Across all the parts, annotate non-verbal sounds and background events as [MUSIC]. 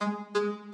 a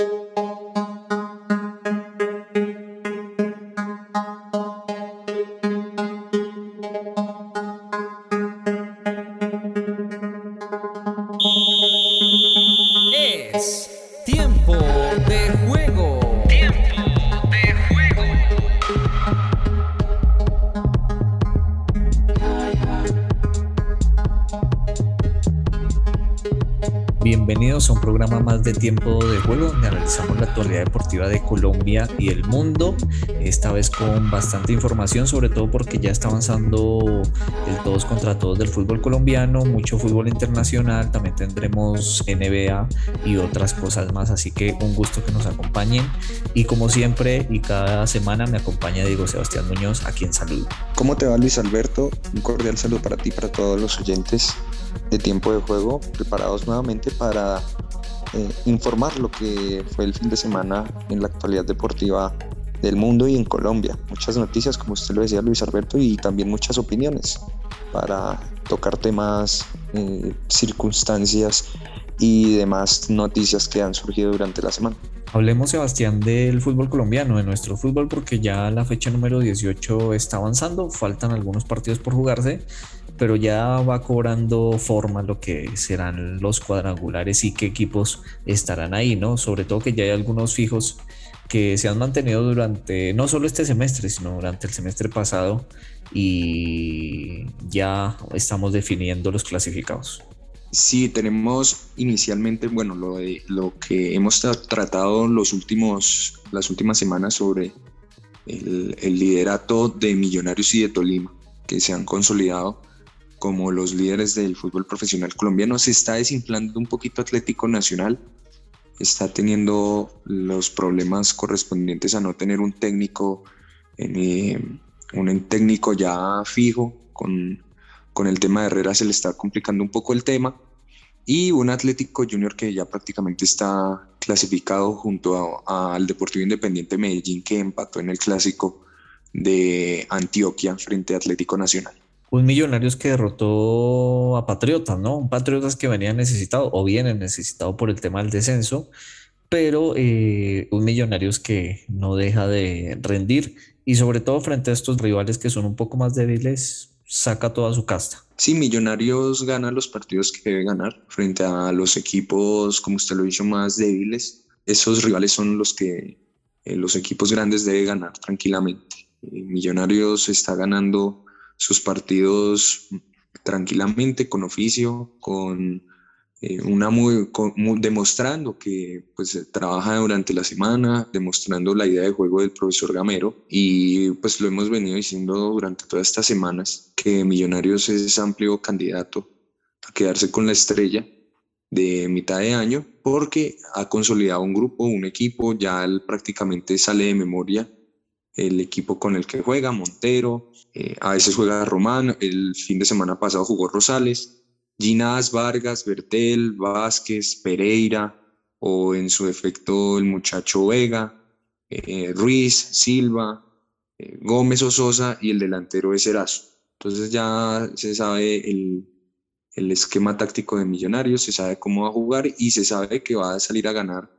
programa más de tiempo de juego donde analizamos la actualidad deportiva de Colombia y el mundo. Esta vez con bastante información, sobre todo porque ya está avanzando el todos contra todos del fútbol colombiano, mucho fútbol internacional, también tendremos NBA y otras cosas más. Así que un gusto que nos acompañen. Y como siempre y cada semana me acompaña Diego Sebastián Muñoz, a quien saludo. ¿Cómo te va Luis Alberto? Un cordial saludo para ti para todos los oyentes de tiempo de juego, preparados nuevamente para eh, informar lo que fue el fin de semana en la actualidad deportiva del mundo y en Colombia. Muchas noticias, como usted lo decía Luis Alberto, y también muchas opiniones para tocar temas, eh, circunstancias y demás noticias que han surgido durante la semana. Hablemos, Sebastián, del fútbol colombiano, de nuestro fútbol, porque ya la fecha número 18 está avanzando, faltan algunos partidos por jugarse pero ya va cobrando forma lo que serán los cuadrangulares y qué equipos estarán ahí, ¿no? Sobre todo que ya hay algunos fijos que se han mantenido durante, no solo este semestre, sino durante el semestre pasado y ya estamos definiendo los clasificados. Sí, tenemos inicialmente, bueno, lo, de, lo que hemos tratado los últimos, las últimas semanas sobre el, el liderato de Millonarios y de Tolima, que se han consolidado como los líderes del fútbol profesional colombiano. Se está desinflando un poquito Atlético Nacional, está teniendo los problemas correspondientes a no tener un técnico, eh, un técnico ya fijo, con, con el tema de Herrera se le está complicando un poco el tema, y un Atlético Junior que ya prácticamente está clasificado junto al Deportivo Independiente Medellín que empató en el clásico de Antioquia frente a Atlético Nacional un Millonarios que derrotó a Patriotas, ¿no? Un Patriotas que venía necesitado o viene necesitado por el tema del descenso, pero eh, un Millonarios que no deja de rendir y sobre todo frente a estos rivales que son un poco más débiles, saca toda su casta. Sí, Millonarios gana los partidos que debe ganar frente a los equipos, como usted lo dicho, más débiles. Esos rivales son los que eh, los equipos grandes deben ganar tranquilamente. Eh, Millonarios está ganando sus partidos tranquilamente, con oficio, con eh, una demostrando que pues trabaja durante la semana, demostrando la idea de juego del profesor Gamero. Y pues lo hemos venido diciendo durante todas estas semanas que Millonarios es amplio candidato a quedarse con la estrella de mitad de año porque ha consolidado un grupo, un equipo, ya prácticamente sale de memoria el equipo con el que juega, Montero, eh, a veces juega Román, el fin de semana pasado jugó Rosales, Ginás, Vargas, Bertel, Vázquez, Pereira, o en su efecto el muchacho Vega, eh, Ruiz, Silva, eh, Gómez Ososa y el delantero es Erazo. Entonces ya se sabe el, el esquema táctico de Millonarios, se sabe cómo va a jugar y se sabe que va a salir a ganar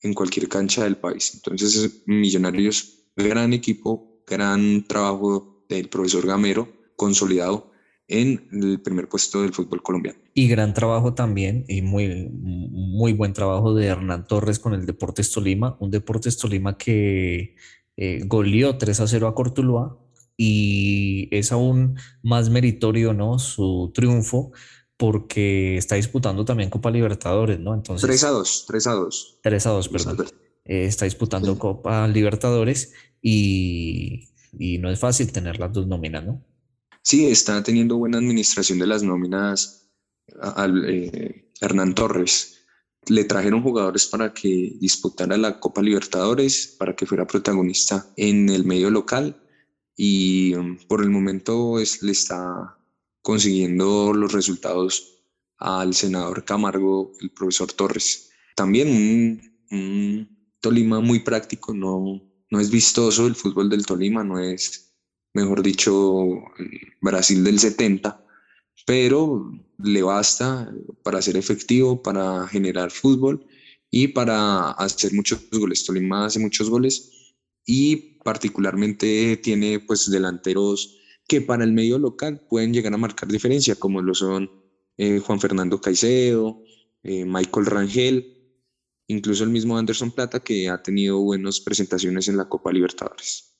en cualquier cancha del país. Entonces Millonarios gran equipo, gran trabajo del profesor Gamero, consolidado en el primer puesto del fútbol colombiano. Y gran trabajo también, y muy, muy buen trabajo de Hernán Torres con el Deportes Tolima, un Deportes Tolima que eh, goleó 3 a 0 a Cortuluá y es aún más meritorio ¿no? su triunfo porque está disputando también Copa Libertadores, ¿no? Entonces, 3 a 2, 3 a 2. 3 a 2, perdón. Eh, está disputando Copa Libertadores y, no es fácil tener las dos nóminas, ¿no? Sí, está teniendo buena administración de las nóminas al eh, Hernán Torres. Le trajeron jugadores para que disputara la Copa Libertadores, para que fuera protagonista en el medio local y um, por el momento es, le está consiguiendo los resultados al senador Camargo, el profesor Torres. También un Tolima muy práctico, no, no es vistoso el fútbol del Tolima, no es, mejor dicho, Brasil del 70, pero le basta para ser efectivo, para generar fútbol y para hacer muchos goles. Tolima hace muchos goles y particularmente tiene pues delanteros que para el medio local pueden llegar a marcar diferencia, como lo son eh, Juan Fernando Caicedo, eh, Michael Rangel, incluso el mismo Anderson Plata que ha tenido buenas presentaciones en la Copa Libertadores.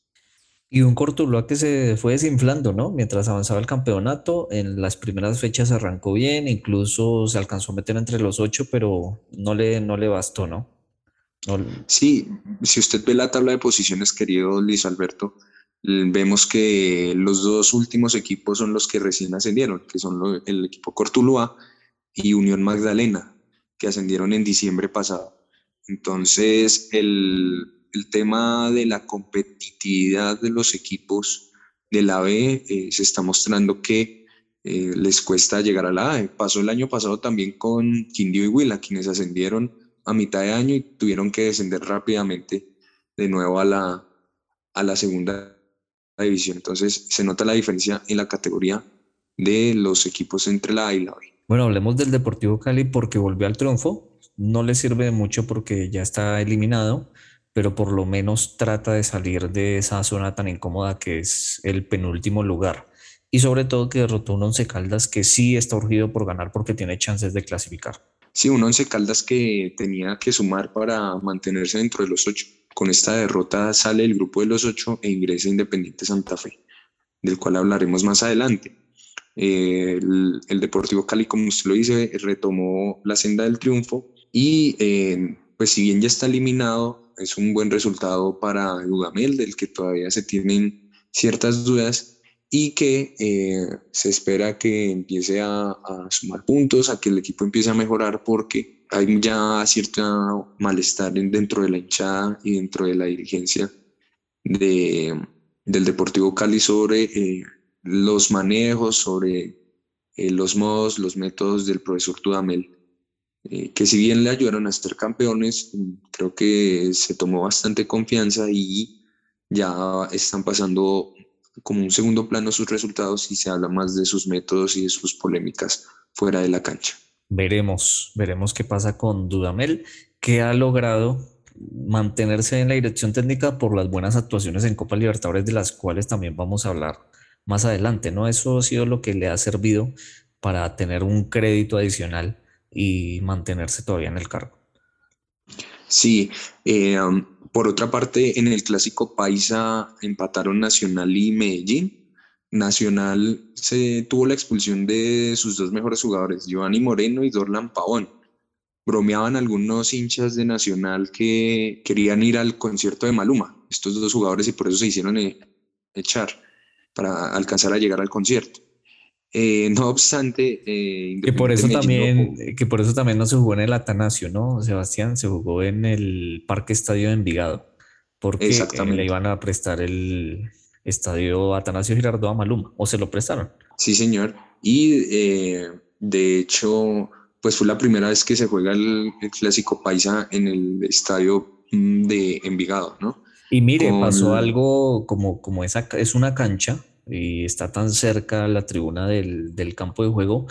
Y un Cortuluá que se fue desinflando, ¿no? Mientras avanzaba el campeonato, en las primeras fechas arrancó bien, incluso se alcanzó a meter entre los ocho, pero no le, no le bastó, ¿no? Sí, si usted ve la tabla de posiciones, querido Luis Alberto, vemos que los dos últimos equipos son los que recién ascendieron, que son el equipo Cortuluá y Unión Magdalena, que ascendieron en diciembre pasado. Entonces, el, el tema de la competitividad de los equipos de la B eh, se está mostrando que eh, les cuesta llegar a la A. Pasó el año pasado también con Quindío y Huila, quienes ascendieron a mitad de año y tuvieron que descender rápidamente de nuevo a la, a la segunda división. Entonces se nota la diferencia en la categoría de los equipos entre la A y la B. Bueno, hablemos del Deportivo Cali porque volvió al triunfo. No le sirve de mucho porque ya está eliminado, pero por lo menos trata de salir de esa zona tan incómoda que es el penúltimo lugar. Y sobre todo que derrotó un Once Caldas que sí está urgido por ganar porque tiene chances de clasificar. Sí, un Once Caldas que tenía que sumar para mantenerse dentro de los ocho. Con esta derrota sale el grupo de los ocho e ingresa Independiente Santa Fe, del cual hablaremos más adelante. el, Deportivo Cali, como usted lo dice, retomó la senda del triunfo y eh, pues si bien ya está eliminado, es un buen resultado para Dudamel, del que todavía se tienen ciertas dudas y que eh, se espera que empiece a, sumar puntos, a que el equipo empiece a mejorar porque hay ya cierto malestar dentro de la hinchada y dentro de la dirigencia de, del Deportivo Cali sobre eh, los manejos, sobre los modos, los métodos del profesor Dudamel eh, que si bien le ayudaron a ser campeones, creo que se tomó bastante confianza y ya están pasando como un segundo plano sus resultados y se habla más de sus métodos y de sus polémicas fuera de la cancha. Veremos, veremos qué pasa con Dudamel, que ha logrado mantenerse en la dirección técnica por las buenas actuaciones en Copa Libertadores, de las cuales también vamos a hablar más adelante, ¿no? Eso ha sido lo que le ha servido para tener un crédito adicional y mantenerse todavía en el cargo. Sí, eh, um, por otra parte, en el clásico Paisa empataron Nacional y Medellín. Nacional se tuvo la expulsión de sus dos mejores jugadores, Giovanni Moreno y Dorlan Pavón. Bromeaban algunos hinchas de Nacional que querían ir al concierto de Maluma, estos dos jugadores, y por eso se hicieron eh, echar para alcanzar a llegar al concierto. Eh, no obstante, eh, que por eso también, no, que por eso también no se jugó en el Atanasio, ¿no? Sebastián se jugó en el Parque Estadio de Envigado, porque eh, le iban a prestar el Estadio Atanasio Girardot a Maluma, o se lo prestaron. Sí, señor. Y de hecho, pues fue la primera vez que se juega el, clásico paisa en el Estadio mm, de Envigado, ¿no? Y mire, pasó algo como, como esa, es una cancha y está tan cerca la tribuna del, del, campo de juego,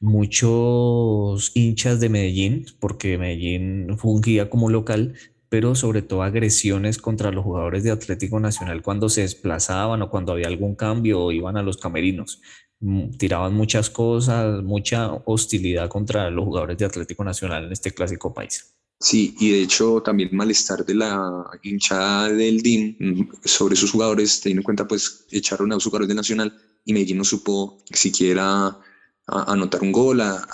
muchos hinchas de Medellín, porque Medellín fungía como local, pero sobre todo agresiones contra los jugadores de Atlético Nacional cuando se desplazaban o cuando había algún cambio o iban a los camerinos. Mm, tiraban muchas cosas, mucha hostilidad contra los jugadores de Atlético Nacional en este clásico país. Sí, y de hecho también malestar de la hinchada del DIM sobre sus jugadores, teniendo en cuenta pues echaron a sus jugadores de Nacional y Medellín no supo siquiera anotar un gol, a,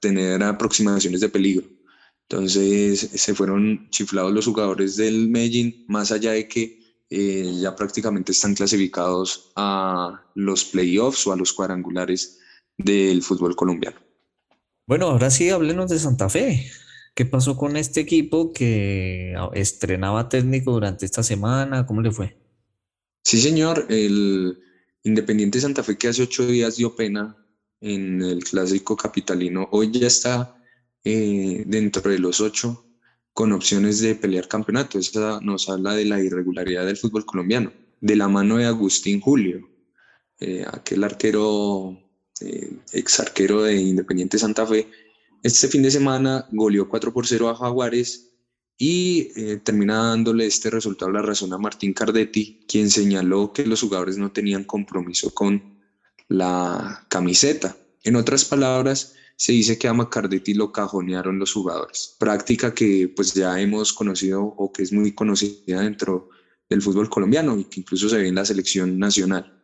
tener aproximaciones de peligro. Entonces se fueron chiflados los jugadores del Medellín, más allá de que eh, ya prácticamente están clasificados a los playoffs o a los cuadrangulares del fútbol colombiano. Bueno, ahora sí hablemos de Santa Fe. ¿Qué pasó con este equipo que estrenaba técnico durante esta semana? ¿Cómo le fue? Sí, señor. El Independiente Santa Fe que hace ocho días dio pena en el clásico capitalino, hoy ya está eh, dentro de los ocho con opciones de pelear campeonato. Esa nos habla de la irregularidad del fútbol colombiano, de la mano de Agustín Julio, eh, aquel arquero, eh, ex arquero de Independiente Santa Fe, este fin de semana goleó 4 por 0 a Jaguares y eh, termina dándole este resultado la razón a Martín Cardetti, quien señaló que los jugadores no tenían compromiso con la camiseta. En otras palabras, se dice que a Macardetti lo cajonearon los jugadores. Práctica que pues ya hemos conocido o que es muy conocida dentro del fútbol colombiano y que incluso se ve en la selección nacional.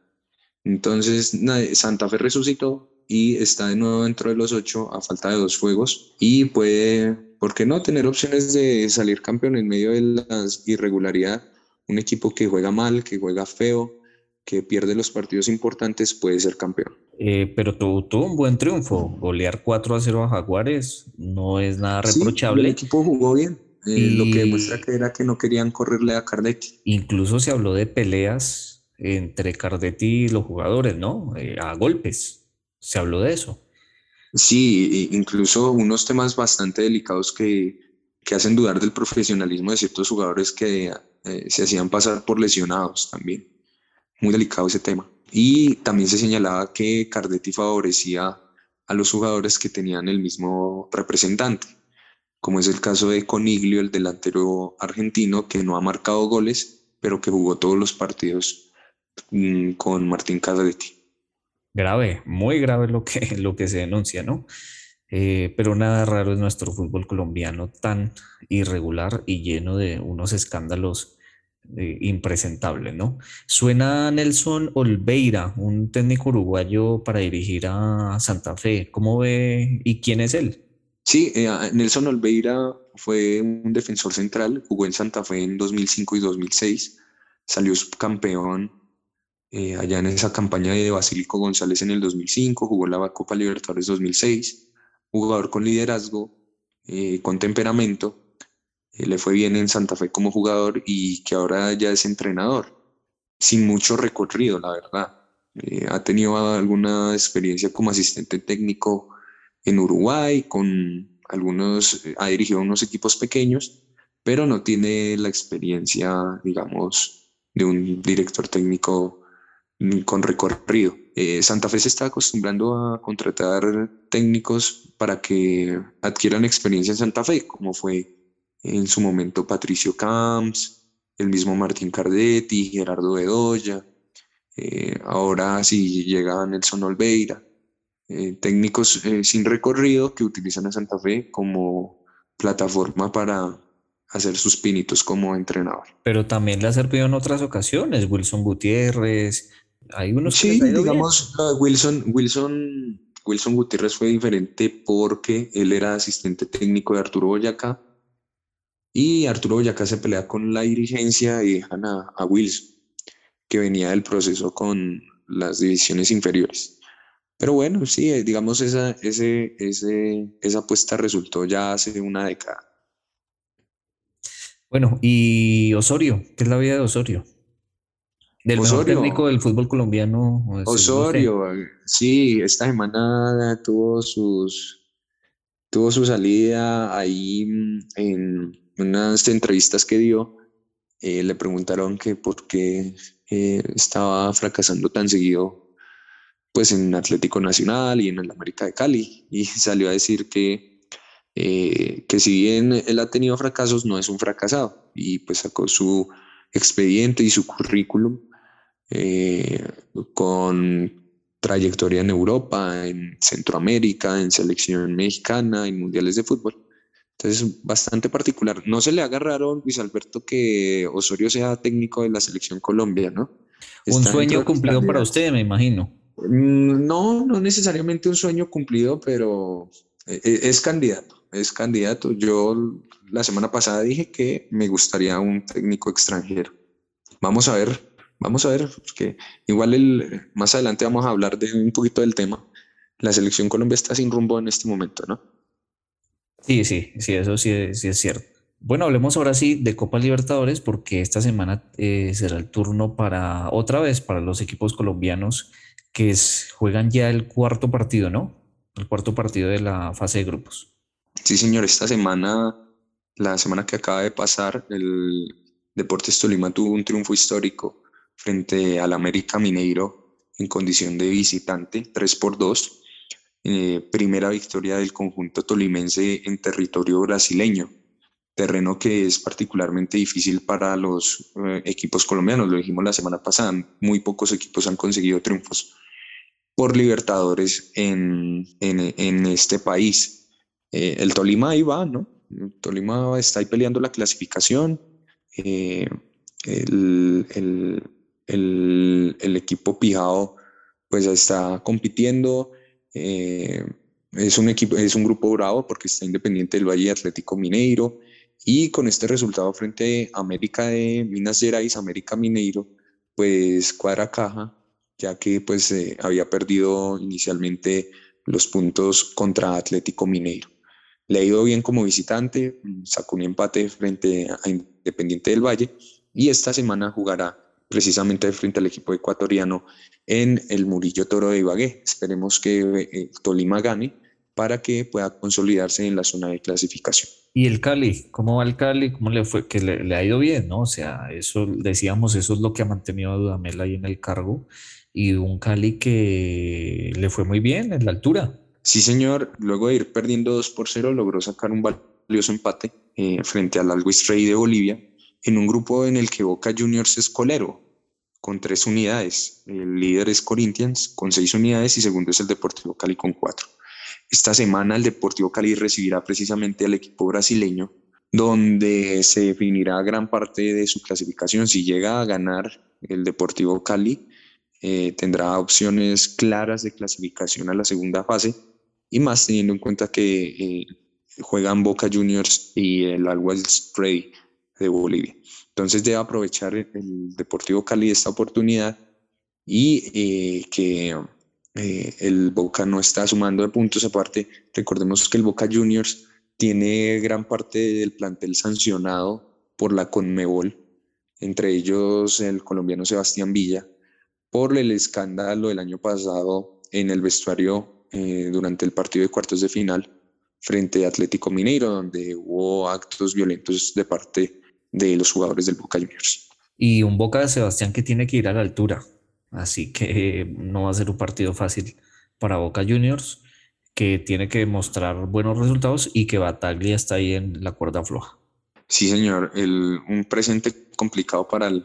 Entonces Santa Fe resucitó y está de nuevo dentro de los ocho a falta de dos juegos y puede, ¿por qué no?, tener opciones de salir campeón en medio de la irregularidad. Un equipo que juega mal, que juega feo, que pierde los partidos importantes puede ser campeón. Eh, pero tuvo, tuvo, un buen triunfo. Golear 4 a 0 a Jaguares no es nada reprochable. el equipo jugó bien. Eh, lo que demuestra que era que no querían correrle a Cardetti. Incluso se habló de peleas entre Cardetti y los jugadores, ¿no? Eh, a golpes. Se habló de eso. Sí, incluso unos temas bastante delicados que, que hacen dudar del profesionalismo de ciertos jugadores que se hacían pasar por lesionados también muy delicado ese tema. Y también se señalaba que Cardetti favorecía a los jugadores que tenían el mismo representante, como es el caso de Coniglio, el delantero argentino, que no ha marcado goles, pero que jugó todos los partidos mm, con Martín Cardetti. Grave, muy grave lo que, [LAUGHS] lo que se denuncia, ¿no? Eh, pero nada raro es nuestro fútbol colombiano tan irregular y lleno de unos escándalos impresentable, ¿no? Suena Nelson Olveira, un técnico uruguayo para dirigir a Santa Fe. ¿Cómo ve y quién es él? Sí, eh, Nelson Olveira fue un defensor central, jugó en Santa Fe en 2005 y 2006, salió subcampeón eh, allá en esa campaña de Basílico González en el 2005, jugó la Copa Libertadores 2006, jugador con liderazgo, eh, con temperamento, eh, le fue bien en Santa Fe como jugador y que ahora ya es entrenador, sin mucho recorrido, la verdad. Eh, ha tenido alguna experiencia como asistente técnico en Uruguay, con algunos, eh, ha dirigido unos equipos pequeños, pero no tiene la experiencia, digamos, de un director técnico con recorrido. Santa Fe se está acostumbrando a contratar técnicos para que adquieran experiencia en Santa Fe, como fue en su momento Patricio Camps, el mismo Martín Cardetti, Gerardo Bedoya, eh, ahora sí llega Nelson Olveira, eh, técnicos eh, sin recorrido que utilizan a Santa Fe como plataforma para hacer sus pinitos como entrenador. Pero también le ha servido en otras ocasiones, Wilson Gutiérrez, hay unos sí, digamos, Wilson, Wilson, Wilson Gutiérrez fue diferente porque él era asistente técnico de Arturo Boyacá y Arturo Boyacá se pelea con la dirigencia y dejan a, Wilson, que venía del proceso con las divisiones inferiores. Pero bueno, sí, eh, digamos, esa, ese, ese, esa apuesta resultó ya hace una década. Bueno, y Osorio, ¿qué es la vida de Osorio? Del Osorio, técnico del fútbol colombiano. Osorio, sí, esta semana tuvo sus tuvo su salida ahí en, unas entrevistas que dio, eh, le preguntaron que por qué eh, estaba fracasando tan seguido pues en Atlético Nacional y en el América de Cali. Y [LAUGHS] salió a decir que, eh, que si bien él ha tenido fracasos no es un fracasado. Y pues sacó su expediente y su currículum con trayectoria en Europa, en Centroamérica, en selección mexicana, en mundiales de fútbol. Entonces, bastante particular. No se le haga raro, Luis Alberto, que Osorio sea técnico de la selección Colombia, ¿no? un sueño cumplido para usted, me imagino. Mm, no, no necesariamente un sueño cumplido, pero e, e, es candidato, es candidato. Yo la semana pasada dije que me gustaría un técnico extranjero. Vamos a ver, vamos a ver, porque igual el, más adelante vamos a hablar de un poquito del tema. La selección Colombia está sin rumbo en este momento, ¿no? Sí, sí, sí, eso sí, sí es cierto. Bueno, hablemos ahora sí de Copa Libertadores porque esta semana eh, será el turno para otra vez para los equipos colombianos que juegan ya el cuarto partido, ¿no? El cuarto partido de la fase de grupos. Sí, señor, esta semana, la semana que acaba de pasar, el Deportes Tolima tuvo un triunfo histórico frente al América Mineiro en condición de visitante, 3 por 2 eh, primera victoria del conjunto tolimense en territorio brasileño. terreno que es particularmente difícil para los eh, equipos colombianos. Lo dijimos la semana pasada, muy pocos equipos han conseguido triunfos por Libertadores en, en, este país. Eh, el Tolima ahí va, ¿no? El Tolima está ahí peleando la clasificación. El, el, el, el, equipo Pijao pues está compitiendo. es, un equipo, es un grupo bravo porque está Independiente del Valle Atlético Mineiro. Y con este resultado frente a América de Minas Gerais, América Mineiro, pues cuadra caja, ya que pues eh, había perdido inicialmente los puntos contra Atlético Mineiro. Le ha ido bien como visitante, sacó un empate frente a Independiente del Valle y esta semana jugará precisamente frente al equipo ecuatoriano en el Murillo Toro de Ibagué. Esperemos que eh, Tolima gane para que pueda consolidarse en la zona de clasificación. ¿Y el Cali? ¿Cómo va el Cali? ¿Cómo le fue? Que le, ha ido bien, ¿no? O sea, eso decíamos, eso es lo que ha mantenido a Dudamel ahí en el cargo. Y un Cali que le fue muy bien en la altura. Sí, señor. Luego de ir perdiendo 2 por 0, logró sacar un valioso empate eh, frente al Always Rey de Bolivia en un grupo en el que Boca Juniors es colero, con tres unidades. El líder es Corinthians con seis unidades y segundo es el Deportivo Cali con cuatro. Esta semana el Deportivo Cali recibirá precisamente al equipo brasileño, donde se definirá gran parte de su clasificación. Si llega a ganar el Deportivo Cali, eh, tendrá opciones claras de clasificación a la segunda fase y más teniendo en cuenta que eh, juegan Boca Juniors y el Always Spray de Bolivia. Entonces debe aprovechar el Deportivo Cali esta oportunidad y eh, que eh, el Boca no está sumando de puntos. Aparte, recordemos que el Boca Juniors tiene gran parte del plantel sancionado por la Conmebol, entre ellos el colombiano Sebastián Villa, por el escándalo del año pasado en el vestuario eh, durante el partido de cuartos de final frente a Atlético Mineiro, donde hubo actos violentos de parte de los jugadores del Boca Juniors. Y un Boca de Sebastián que tiene que ir a la altura. Así que no va a ser un partido fácil para Boca Juniors, que tiene que mostrar buenos resultados y que Bataglia está ahí en la cuerda floja. Sí, señor. un presente complicado para el,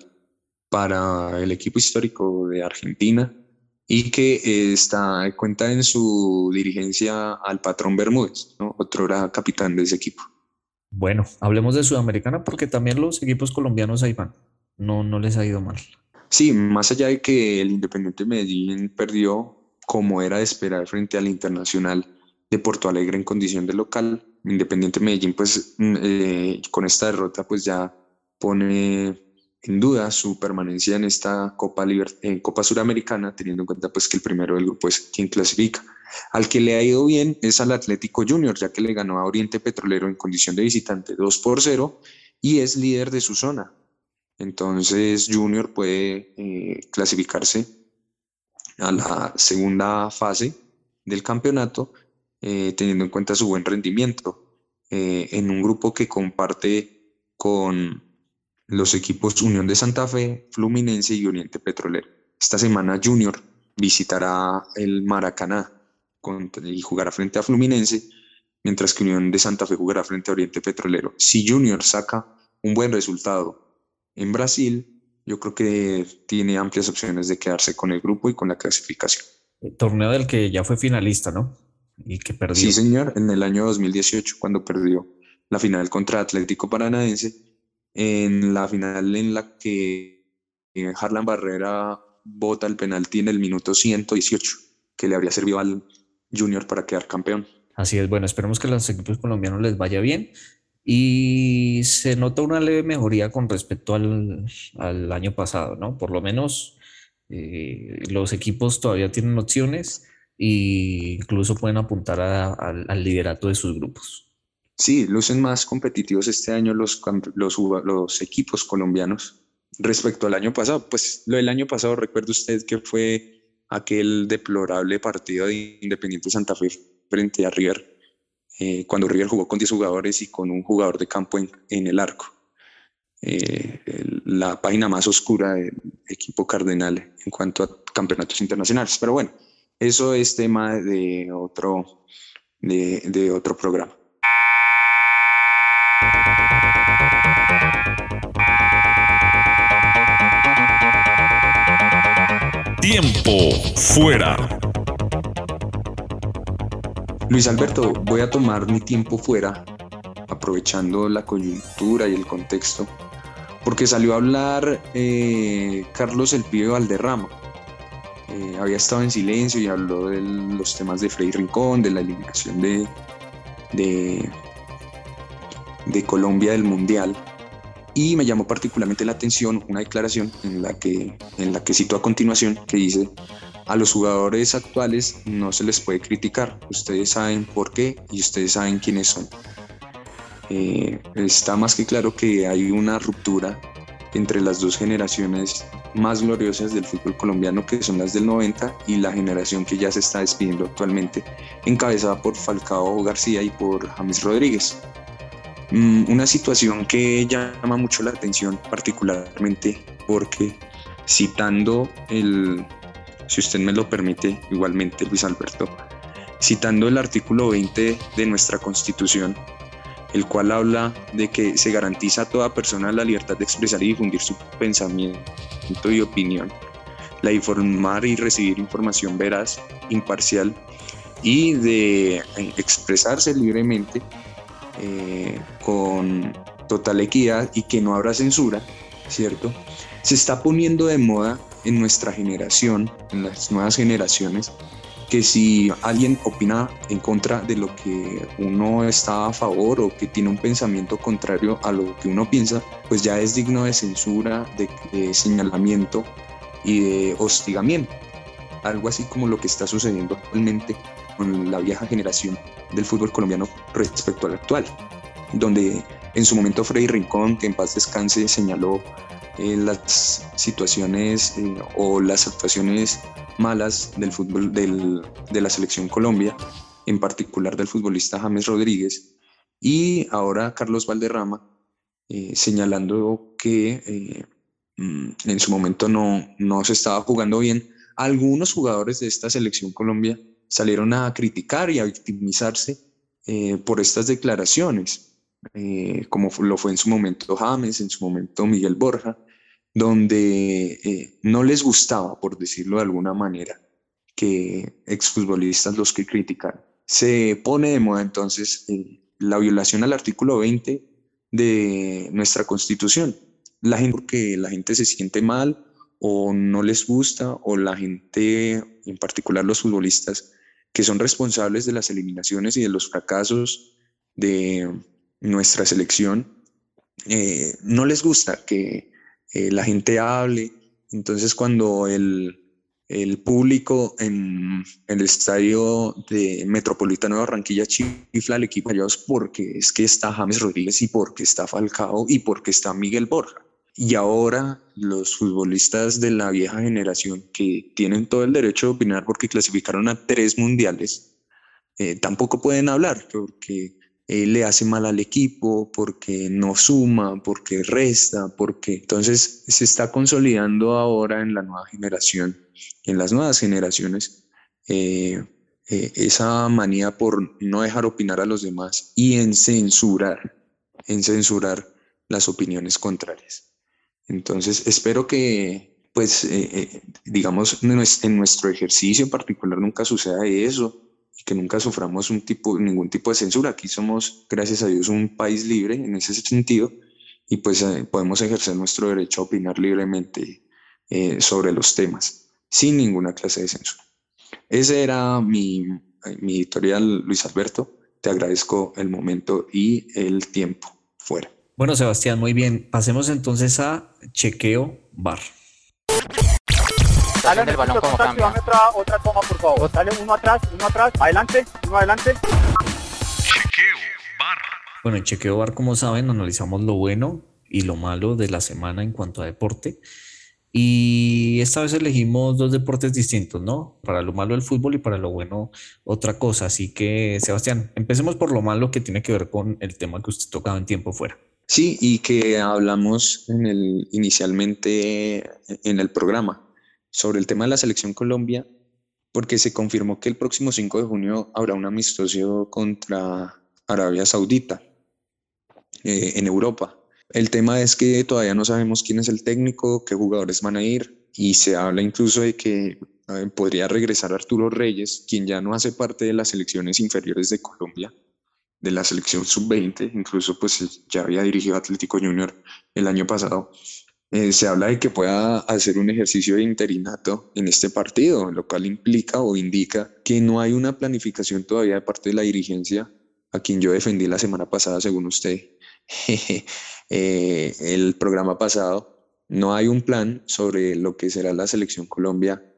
para el equipo histórico de Argentina y que está cuenta en su dirigencia al patrón Bermúdez, otro era capitán de ese equipo. Bueno, hablemos de Sudamericana porque también los equipos colombianos ahí van. No, no les ha ido mal. Sí, más allá de que el Independiente Medellín perdió como era de esperar frente al Internacional de Porto Alegre en condición de local, Independiente Medellín pues mm, eh, con esta derrota pues ya pone en duda su permanencia en esta Copa, en Copa Suramericana, teniendo en cuenta pues que el primero del grupo es quien clasifica. Al que le ha ido bien es al Atlético Junior, ya que le ganó a Oriente Petrolero en condición de visitante 2 por 0 y es líder de su zona. Entonces Junior puede eh, clasificarse a la segunda fase del campeonato eh, teniendo en cuenta su buen rendimiento eh, en un grupo que comparte con los equipos Unión de Santa Fe, Fluminense y Oriente Petrolero. Esta semana Junior visitará el Maracaná y jugará frente a Fluminense, mientras que Unión de Santa Fe jugará frente a Oriente Petrolero. Si Junior saca un buen resultado en Brasil, yo creo que tiene amplias opciones de quedarse con el grupo y con la clasificación. El torneo del que ya fue finalista, ¿no? Y que perdió. Sí, señor, en el año 2018, cuando perdió la final contra Atlético Paranaense, en la final en la que eh, Harlan Barrera bota el penalti en el minuto 118, que le habría servido al Junior para quedar campeón. Así es, bueno, esperemos que a los equipos colombianos les vaya bien y se nota una leve mejoría con respecto al, año pasado, ¿no? Por lo menos eh, los equipos todavía tienen opciones e incluso pueden apuntar al liderato de sus grupos. Sí, lucen más competitivos este año los, los, equipos colombianos respecto al año pasado. Pues lo del año pasado, recuerda usted que fue aquel deplorable partido de Independiente Santa Fe frente a River eh, cuando River jugó con 10 jugadores y con un jugador de campo en, el arco. Eh, la página más oscura del equipo cardenal en cuanto a campeonatos internacionales. Pero bueno, eso es tema de otro, de otro programa. Tiempo fuera. Luis Alberto, voy a tomar mi tiempo fuera, aprovechando la coyuntura y el contexto, porque salió a hablar eh, Carlos El Pibe Valderrama. Eh, había estado en silencio y habló de los temas de Frei Rincón, de la eliminación de, de de Colombia del Mundial y me llamó particularmente la atención una declaración en la que, en la que cito a continuación que dice, a los jugadores actuales no se les puede criticar, ustedes saben por qué y ustedes saben quiénes son. Eh, está más que claro que hay una ruptura entre las dos generaciones más gloriosas del fútbol colombiano, que son las del 90, y la generación que ya se está despidiendo actualmente, encabezada por Falcao García y por James Rodríguez. Mm, una situación que llama mucho la atención, particularmente porque citando el, si usted me lo permite, igualmente Luis Alberto, citando el artículo 20 de nuestra Constitución, el cual habla de que se garantiza a toda persona la libertad de expresar y difundir su pensamiento y opinión, la informar y recibir información veraz, imparcial y de eh, expresarse libremente eh, con total equidad y que no habrá censura, ¿cierto? Se está poniendo de moda en nuestra generación, en las nuevas generaciones, que si alguien opina en contra de lo que uno está a favor o que tiene un pensamiento contrario a lo que uno piensa, pues ya es digno de censura, de, de señalamiento y de hostigamiento. Algo así como lo que está sucediendo actualmente con la vieja generación del fútbol colombiano respecto al actual, donde en su momento Freddy Rincón, que en paz descanse, señaló eh, las situaciones eh, o las actuaciones malas del fútbol del, de la selección Colombia, en particular del futbolista James Rodríguez, y ahora Carlos Valderrama, eh, señalando que mm, en su momento no, no se estaba jugando bien. Algunos jugadores de esta selección Colombia salieron a criticar y a victimizarse eh, por estas declaraciones, eh, como lo fue en su momento James, en su momento Miguel Borja, donde eh, no les gustaba, por decirlo de alguna manera, que exfutbolistas los que critican. Se pone de moda entonces la violación al artículo 20 de nuestra constitución. La gente, porque la gente se siente mal o no les gusta o la gente, en particular los futbolistas, que son responsables de las eliminaciones y de los fracasos de nuestra selección, eh, no les gusta que eh, la gente hable. Entonces cuando el, el público en, el estadio de Metropolitano de Barranquilla chifla al equipo es porque es que está James Rodríguez y porque está Falcao y porque está Miguel Borja. Y ahora los futbolistas de la vieja generación que tienen todo el derecho de opinar porque clasificaron a tres mundiales, eh, tampoco pueden hablar porque eh, le hace mal al equipo, porque no suma, porque resta, porque entonces se está consolidando ahora en la nueva generación, en las nuevas generaciones, eh, esa manía por no dejar opinar a los demás y en censurar, en censurar las opiniones contrarias. Entonces, espero que, pues, eh, eh, digamos, en nuestro ejercicio en particular nunca suceda eso y que nunca suframos un tipo, ningún tipo de censura. Aquí somos, gracias a Dios, un país libre en ese sentido y pues eh, podemos ejercer nuestro derecho a opinar libremente sobre los temas, sin ninguna clase de censura. Ese era mi, mi editorial, Luis Alberto. Te agradezco el momento y el tiempo. Fuera. Bueno, Sebastián, muy bien. Pasemos entonces a chequeo bar. Dale el balón como cambia. Otra, otra toma, por favor. Dale uno atrás, uno atrás, adelante, uno adelante. Chequeo bar. Bueno, en chequeo bar, como saben, analizamos lo bueno y lo malo de la semana en cuanto a deporte. Y esta vez elegimos dos deportes distintos, ¿no? Para lo malo el fútbol y para lo bueno otra cosa. Así que, Sebastián, empecemos por lo malo que tiene que ver con el tema que usted tocaba en tiempo fuera. Sí, y que hablamos inicialmente en el programa sobre el tema de la selección Colombia, porque se confirmó que el próximo 5 de junio habrá un amistoso contra Arabia Saudita eh, en Europa. El tema es que todavía no sabemos quién es el técnico, qué jugadores van a ir y se habla incluso de que podría regresar Arturo Reyes, quien ya no hace parte de las selecciones inferiores de Colombia, de la selección sub-20, incluso pues ya había dirigido Atlético Junior el año pasado. Eh, se habla de que pueda hacer un ejercicio de interinato en este partido, lo cual implica o indica que no hay una planificación todavía de parte de la dirigencia, a quien yo defendí la semana pasada, según usted, [LAUGHS] eh, el programa pasado. No hay un plan sobre lo que será la selección Colombia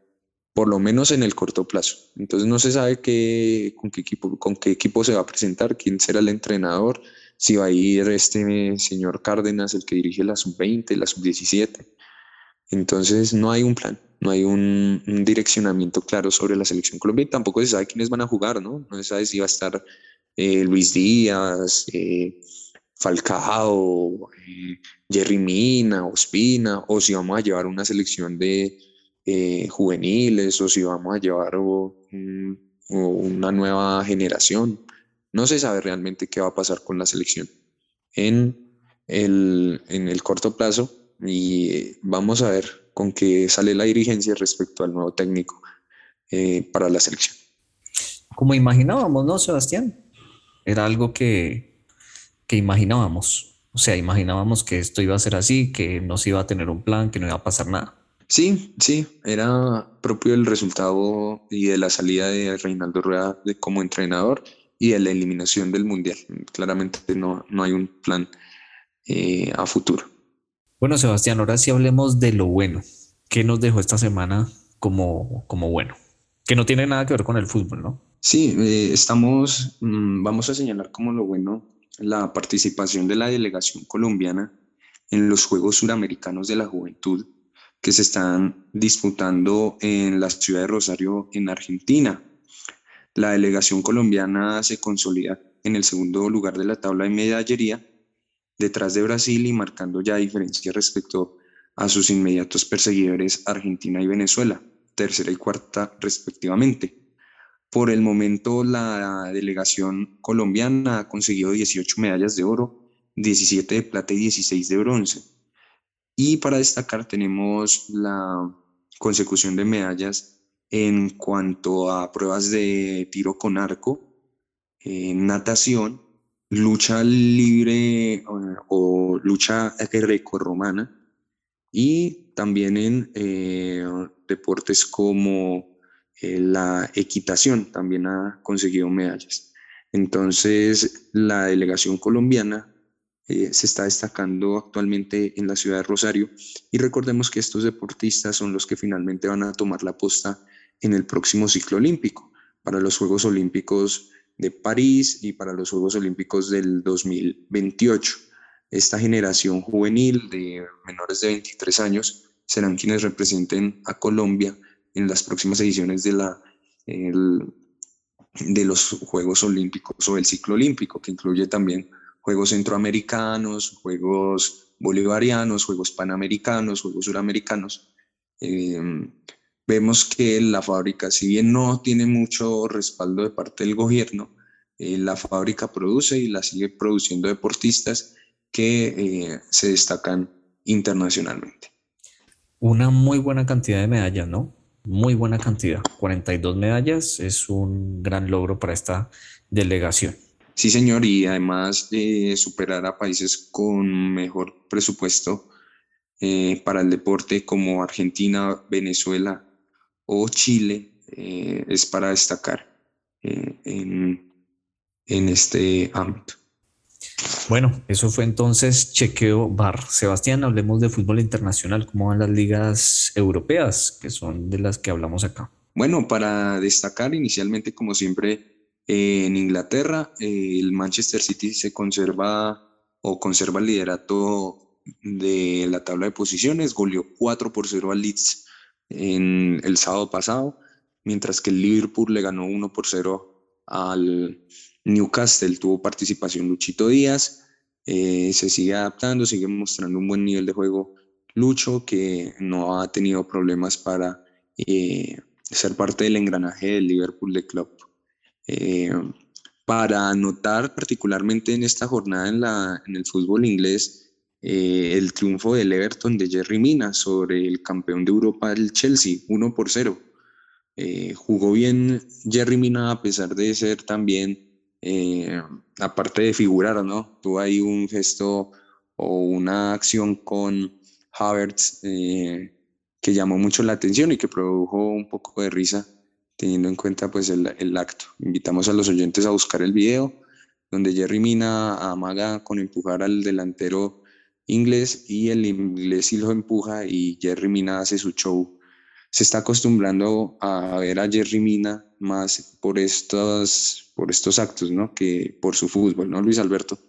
por lo menos en el corto plazo. Entonces no se sabe qué, con, qué equipo, con qué equipo se va a presentar, quién será el entrenador, si va a ir este señor Cárdenas, el que dirige la sub-20, la sub-17. Entonces no hay un plan, no hay un, direccionamiento claro sobre la selección colombiana y tampoco se sabe quiénes van a jugar, ¿no? No se sabe si va a estar eh, Luis Díaz, eh, Falcao, eh, Jerry Mina, Ospina, o si vamos a llevar una selección de eh, juveniles o si vamos a llevar una nueva generación. No se sabe realmente qué va a pasar con la selección en el, en el corto plazo y vamos a ver con qué sale la dirigencia respecto al nuevo técnico eh, para la selección. Como imaginábamos, ¿no, Sebastián? Era algo que, que imaginábamos. O sea, imaginábamos que esto iba a ser así, que no se iba a tener un plan, que no iba a pasar nada. Sí, sí, era propio el resultado y de la salida de Reinaldo Rueda de, como entrenador y de la eliminación del Mundial. Claramente no, no hay un plan eh, a futuro. Bueno, Sebastián, ahora sí hablemos de lo bueno. ¿Qué nos dejó esta semana como, como bueno? Que no tiene nada que ver con el fútbol, ¿no? Sí, eh, estamos, mm, vamos a señalar como lo bueno la participación de la delegación colombiana en los Juegos Suramericanos de la Juventud que se están disputando en la ciudad de Rosario, en Argentina. La delegación colombiana se consolida en el segundo lugar de la tabla de medallería, detrás de Brasil y marcando ya diferencia respecto a sus inmediatos perseguidores Argentina y Venezuela, tercera y cuarta respectivamente. Por el momento, la delegación colombiana ha conseguido 18 medallas de oro, 17 de plata y 16 de bronce. Y para destacar tenemos la consecución de medallas en cuanto a pruebas de tiro con arco, natación, lucha libre eh, o, lucha greco-romana y también en eh, deportes como eh, la equitación también ha conseguido medallas. Entonces, la delegación colombiana eh, se está destacando actualmente en la ciudad de Rosario. Y recordemos que estos deportistas son los que finalmente van a tomar la posta en el próximo ciclo olímpico, para los Juegos Olímpicos de París y para los Juegos Olímpicos del 2028. Esta generación juvenil de menores de 23 años serán quienes representen a Colombia en las próximas ediciones de, la, de los Juegos Olímpicos o el ciclo olímpico, que incluye también Juegos Centroamericanos, Juegos Bolivarianos, Juegos Panamericanos, Juegos Suramericanos. Em, vemos que la fábrica, si bien no tiene mucho respaldo de parte del gobierno, eh, la fábrica produce y la sigue produciendo deportistas que eh, se destacan internacionalmente. Una muy buena cantidad de medallas, ¿no? Muy buena cantidad. 42 medallas es un gran logro para esta delegación. Sí, señor, y además de superar a países con mejor presupuesto eh, para el deporte como Argentina, Venezuela o Chile, eh, es para destacar eh, en, en este ámbito. Bueno, eso fue entonces chequeo bar. Sebastián, hablemos de fútbol internacional. ¿Cómo van las ligas europeas, que son de las que hablamos acá? Bueno, para destacar inicialmente, como siempre, en Inglaterra, el Manchester City se conserva o conserva el liderato de la tabla de posiciones, goleó 4 por 0 al Leeds en el sábado pasado, mientras que el Liverpool le ganó 1 por 0 al Newcastle, tuvo participación Luchito Díaz, eh, se sigue adaptando, sigue mostrando un buen nivel de juego Lucho, que no ha tenido problemas para eh, ser parte del engranaje del Liverpool de club. Eh, para anotar particularmente en esta jornada en, la, en el fútbol inglés, eh, el triunfo del Everton de Jerry Mina sobre el campeón de Europa, el Chelsea, 1 por 0. Eh, jugó bien Jerry Mina a pesar de ser también, aparte de figurar, ¿no? Tuvo ahí un gesto o una acción con Havertz que llamó mucho la atención y que produjo un poco de risa teniendo en cuenta pues el, el acto. Invitamos a los oyentes a buscar el video donde Jerry Mina amaga con empujar al delantero inglés y el inglés sí lo empuja y Jerry Mina hace su show. Se está acostumbrando a ver a Jerry Mina más por estos, por estos actos, ¿no? Que por su fútbol, ¿no, Luis Alberto?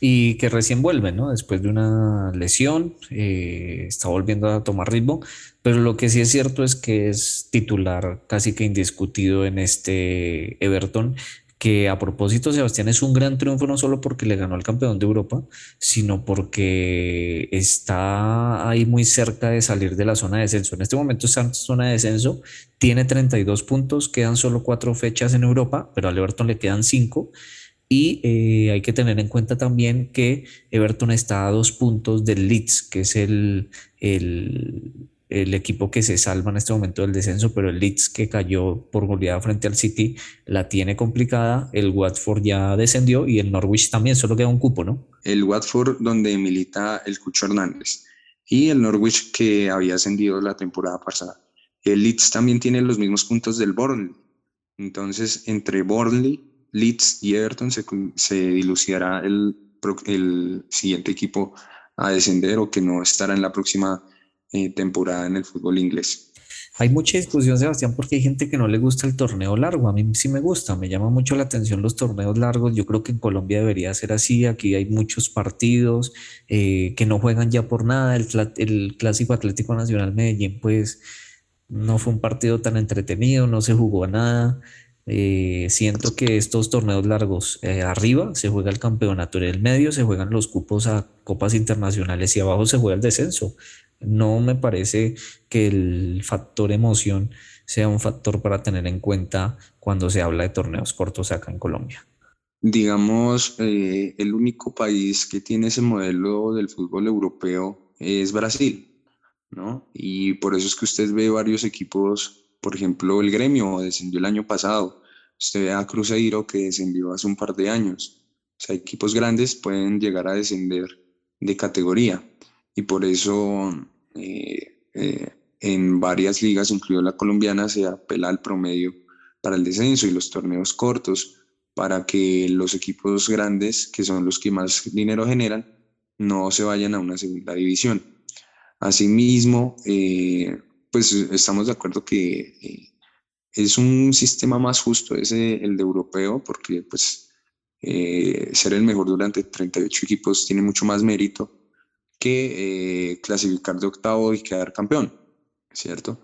Y que recién vuelve, ¿no? Después de una lesión, eh, está volviendo a tomar ritmo, pero lo que sí es cierto es que es titular casi que indiscutido en este Everton que a propósito, Sebastián, es un gran triunfo no solo porque le ganó al campeón de Europa, sino porque está ahí muy cerca de salir de la zona de descenso. En este momento está en zona de descenso, tiene 32 puntos, quedan solo cuatro fechas en Europa, pero al Everton le quedan cinco. Y eh, hay que tener en cuenta también que Everton está a dos puntos del Leeds, que es el, el el equipo que se salva en este momento del descenso, pero el Leeds que cayó por goleada frente al City la tiene complicada, el Watford ya descendió y el Norwich también, solo queda un cupo, ¿no? El Watford donde milita el Cucho Hernández y el Norwich que había ascendido la temporada pasada. El Leeds también tiene los mismos puntos del Burnley. Entonces, entre Burnley, Leeds y Everton se, se el, el siguiente equipo a descender o que no estará en la próxima eh, temporada en el fútbol inglés. Hay mucha discusión, Sebastián, porque hay gente que no le gusta el torneo largo. A mí sí me gusta, me llama mucho la atención los torneos largos. Yo creo que en Colombia debería ser así. Aquí hay muchos partidos eh, que no juegan ya por nada. El, Clásico Atlético Nacional Medellín, pues no fue un partido tan entretenido, no se jugó a nada. Eh, siento que estos torneos largos, arriba se juega el campeonato, en el medio se juegan los cupos a copas internacionales y abajo se juega el descenso. No me parece que el factor emoción sea un factor para tener en cuenta cuando se habla de torneos cortos acá en Colombia. Digamos, eh, el único país que tiene ese modelo del fútbol europeo es Brasil, ¿no? Y por eso es que usted ve varios equipos, por ejemplo, el gremio descendió el año pasado, usted ve a Cruzeiro que descendió hace un par de años. O sea, equipos grandes pueden llegar a descender de categoría y por eso eh, eh, en varias ligas, incluido la colombiana, se apela al promedio para el descenso y los torneos cortos para que los equipos grandes, que son los que más dinero generan, no se vayan a una segunda división. Asimismo, eh, pues estamos de acuerdo que es un sistema más justo ese, el de europeo, porque pues ser el mejor durante 38 equipos tiene mucho más mérito que eh, clasificar de octavo y quedar campeón, ¿cierto?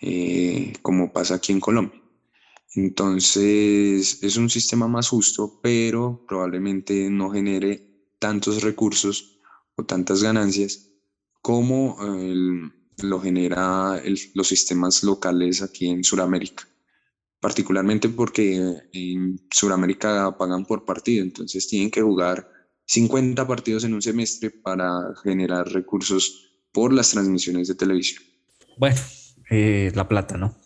Eh, como pasa aquí en Colombia. Entonces es un sistema más justo, pero probablemente no genere tantos recursos o tantas ganancias como lo genera los sistemas locales aquí en Sudamérica. Particularmente porque en Sudamérica pagan por partido, entonces tienen que jugar 50 partidos en un semestre para generar recursos por las transmisiones de televisión. Bueno, eh, la plata, ¿no?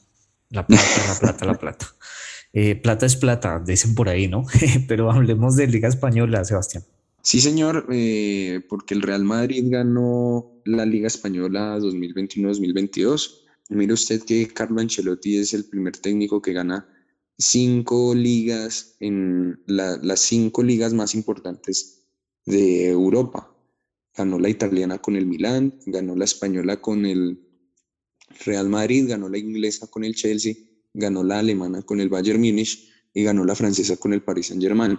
La plata, la plata, la plata. Eh, plata es plata, dicen por ahí, ¿no? [LAUGHS] Pero hablemos de Liga Española, Sebastián. Sí, señor, eh, porque el Real Madrid ganó la Liga Española 2021-2022. Mire usted que Carlo Ancelotti es el primer técnico que gana cinco ligas en las cinco ligas más importantes de Europa. Ganó la italiana con el Milán, ganó la española con el Real Madrid, ganó la inglesa con el Chelsea, ganó la alemana con el Bayern Múnich y ganó la francesa con el Paris Saint-Germain.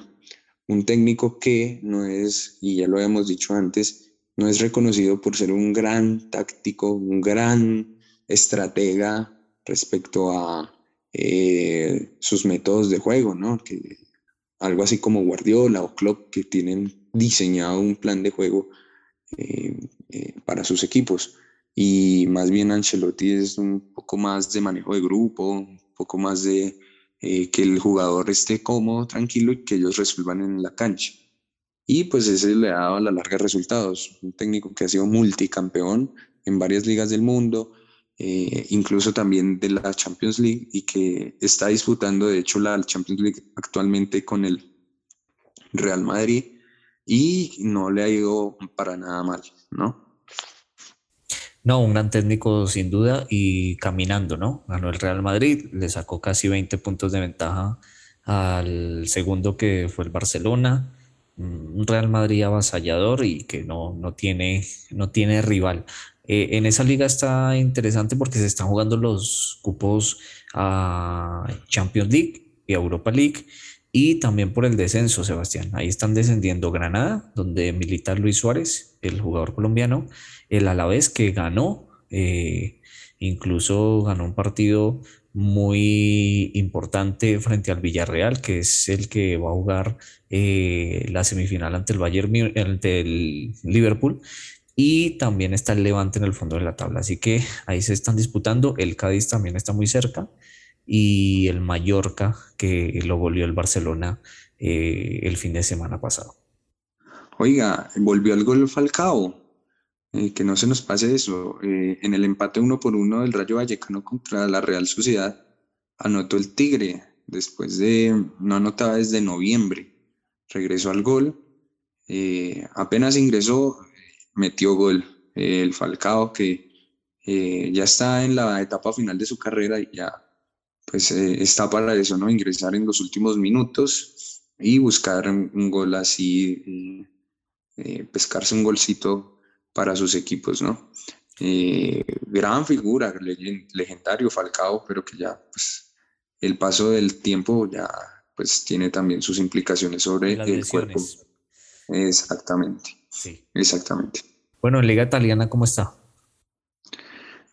Un técnico que no es, y ya lo habíamos dicho antes, no es reconocido por ser un gran táctico, un gran estratega respecto a eh, sus métodos de juego, ¿no? Que algo así como Guardiola o Klopp que tienen diseñado un plan de juego eh, eh, para sus equipos. Y más bien Ancelotti es un poco más de manejo de grupo, un poco más de eh, que el jugador esté cómodo, tranquilo y que ellos resuelvan en la cancha. y pues ese le ha dado a la larga resultados. Un técnico que ha sido multicampeón en varias ligas del mundo, eh, incluso también de la Champions League y que está disputando de hecho la Champions League actualmente con el Real Madrid y no le ha ido para nada mal, ¿no? No, un gran técnico sin duda y caminando, ¿no? Ganó el Real Madrid, le sacó casi 20 puntos de ventaja al segundo que fue el Barcelona, un Real Madrid avasallador y que no, no, tiene, no tiene rival. Eh, en esa liga está interesante porque se están jugando los cupos a Champions League y Europa League y también por el descenso, Sebastián. Ahí están descendiendo Granada, donde milita Luis Suárez, el jugador colombiano, el Alavés que ganó, eh, incluso ganó un partido muy importante frente al Villarreal, que es el que va a jugar eh, la semifinal ante el Bayern, ante el Liverpool y también está el Levante en el fondo de la tabla. Así que ahí se están disputando. El Cádiz también está muy cerca y el Mallorca que lo volvió el Barcelona eh, el fin de semana pasado. Oiga, volvió el gol Falcao. Eh, que no se nos pase eso. Eh, en el empate uno por uno del Rayo Vallecano contra la Real Sociedad, anotó el Tigre después de, no anotaba desde noviembre. Regresó al gol. apenas ingresó, metió gol. el Falcao que eh, ya está en la etapa final de su carrera y ya pues eh, está para eso, ¿no? Ingresar en los últimos minutos y buscar un, gol así, eh, pescarse un golcito para sus equipos, ¿no? gran figura, legendario Falcao, pero que ya pues el paso del tiempo ya pues tiene también sus implicaciones sobre el cuerpo. Exactamente. Sí. Exactamente. Bueno, en Liga Italiana, ¿cómo está?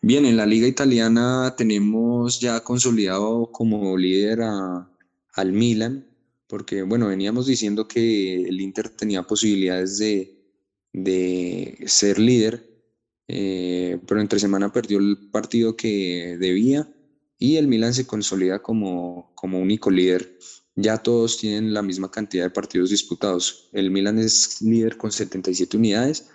Bien, en la Liga Italiana tenemos ya consolidado como líder al Milan, porque bueno, veníamos diciendo que el Inter tenía posibilidades de, de ser líder, eh, pero entre semana perdió el partido que debía y el Milan se consolida como, como único líder. Ya todos tienen la misma cantidad de partidos disputados. El Milan es líder con 77 unidades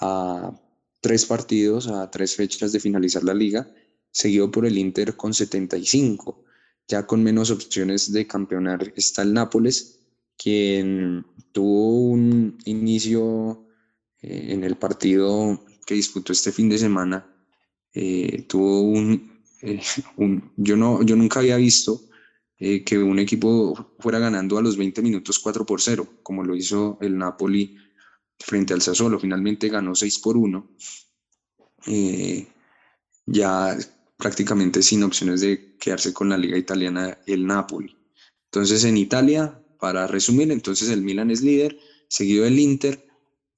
a tres partidos, a tres fechas de finalizar la liga, seguido por el Inter con 75. Ya con menos opciones de campeonar está el Nápoles, quien tuvo un inicio eh, en el partido que disputó este fin de semana. Eh, tuvo eh, [LAUGHS] un, yo, no, yo nunca había visto que un equipo fuera ganando a los 20 minutos 4 por 0, como lo hizo el Napoli frente al Sassuolo, finalmente ganó 6 por 1, eh, ya prácticamente sin opciones de quedarse con la liga italiana el Napoli. Entonces en Italia, para resumir, entonces el Milan es líder, seguido el Inter,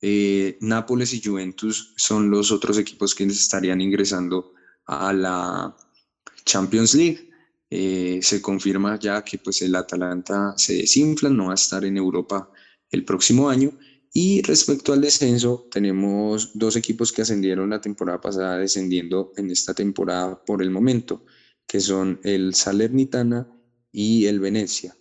eh, Nápoles y Juventus son los otros equipos que estarían ingresando a la Champions League. Eh, se confirma ya que pues el Atalanta se desinfla, no va a estar en Europa el próximo año y respecto al descenso, tenemos dos equipos que ascendieron la temporada pasada, descendiendo en esta temporada por el momento, que son el Salernitana y el Venecia.